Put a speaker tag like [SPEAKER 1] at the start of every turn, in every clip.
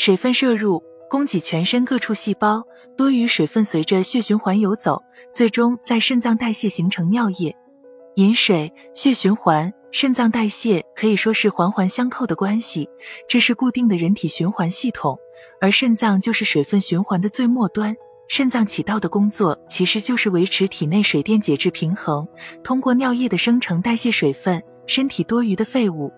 [SPEAKER 1] 水分摄入，供给全身各处细胞，多余水分随着血循环游走，最终在肾脏代谢形成尿液。饮水、血循环、肾脏代谢可以说是环环相扣的关系，这是固定的人体循环系统，而肾脏就是水分循环的最末端。肾脏起到的工作其实就是维持体内水电解质平衡，通过尿液的生成代谢水分，身体多余的废物。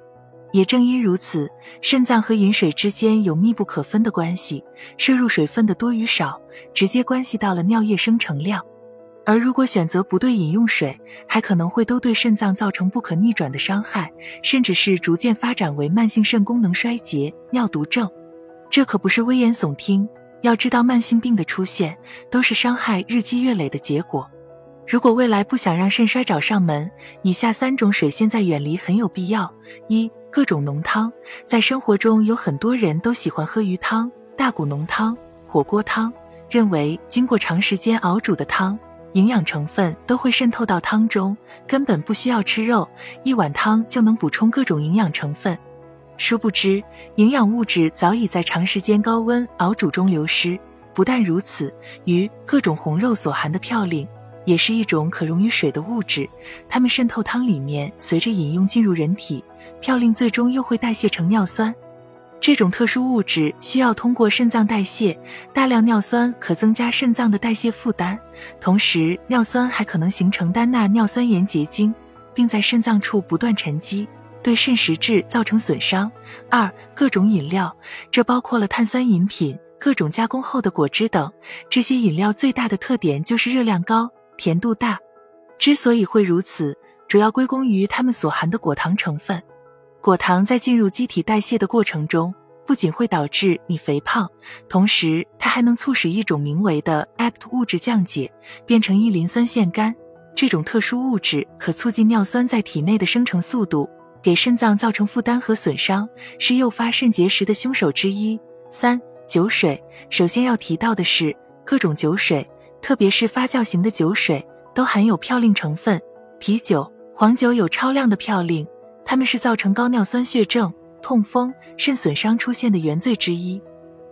[SPEAKER 1] 也正因如此，肾脏和饮水之间有密不可分的关系，摄入水分的多与少，直接关系到了尿液生成量。而如果选择不对饮用水，还可能会都对肾脏造成不可逆转的伤害，甚至是逐渐发展为慢性肾功能衰竭、尿毒症。这可不是危言耸听。要知道，慢性病的出现都是伤害日积月累的结果。如果未来不想让肾衰找上门，以下三种水现在远离很有必要：一、各种浓汤。在生活中，有很多人都喜欢喝鱼汤、大骨浓汤、火锅汤，认为经过长时间熬煮的汤，营养成分都会渗透到汤中，根本不需要吃肉，一碗汤就能补充各种营养成分。殊不知，营养物质早已在长时间高温熬煮中流失。不但如此，鱼各种红肉所含的嘌呤，也是一种可溶于水的物质。它们渗透汤里面，随着饮用进入人体，嘌呤最终又会代谢成尿酸。这种特殊物质需要通过肾脏代谢，大量尿酸可增加肾脏的代谢负担，同时尿酸还可能形成单钠尿酸盐结晶，并在肾脏处不断沉积。对肾实质造成损伤。二、各种饮料，这包括了碳酸饮品、各种加工后的果汁等。这些饮料最大的特点就是热量高、甜度大。之所以会如此，主要归功于它们所含的果糖成分。果糖在进入机体代谢的过程中，不仅会导致你肥胖，同时它还能促使一种名为的 APT 物质降解，变成异磷酸腺苷。这种特殊物质可促进尿酸在体内的生成速度。给肾脏造成负担和损伤，是诱发肾结石的凶手之一。三、酒水，首先要提到的是，各种酒水，特别是发酵型的酒水，都含有嘌呤成分。啤酒、黄酒有超量的嘌呤，它们是造成高尿酸血症、痛风、肾损伤出现的原罪之一。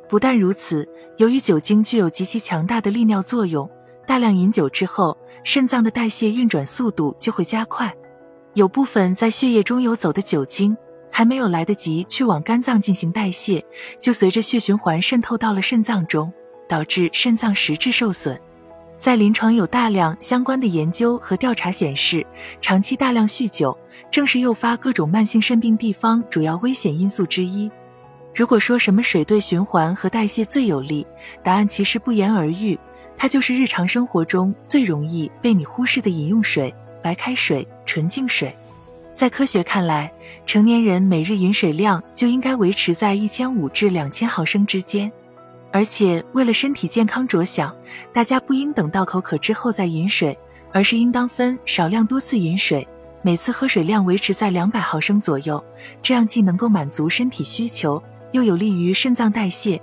[SPEAKER 1] 不但如此，由于酒精具有极其强大的利尿作用，大量饮酒之后，肾脏的代谢运转速度就会加快。有部分在血液中游走的酒精还没有来得及去往肝脏进行代谢，就随着血循环渗透到了肾脏中，导致肾脏实质受损。在临床有大量相关的研究和调查显示，长期大量酗酒正是诱发各种慢性肾病地方主要危险因素之一。如果说什么水对循环和代谢最有利，答案其实不言而喻，它就是日常生活中最容易被你忽视的饮用水。白开水、纯净水，在科学看来，成年人每日饮水量就应该维持在一千五至两千毫升之间。而且，为了身体健康着想，大家不应等到口渴之后再饮水，而是应当分少量多次饮水，每次喝水量维持在两百毫升左右。这样既能够满足身体需求，又有利于肾脏代谢，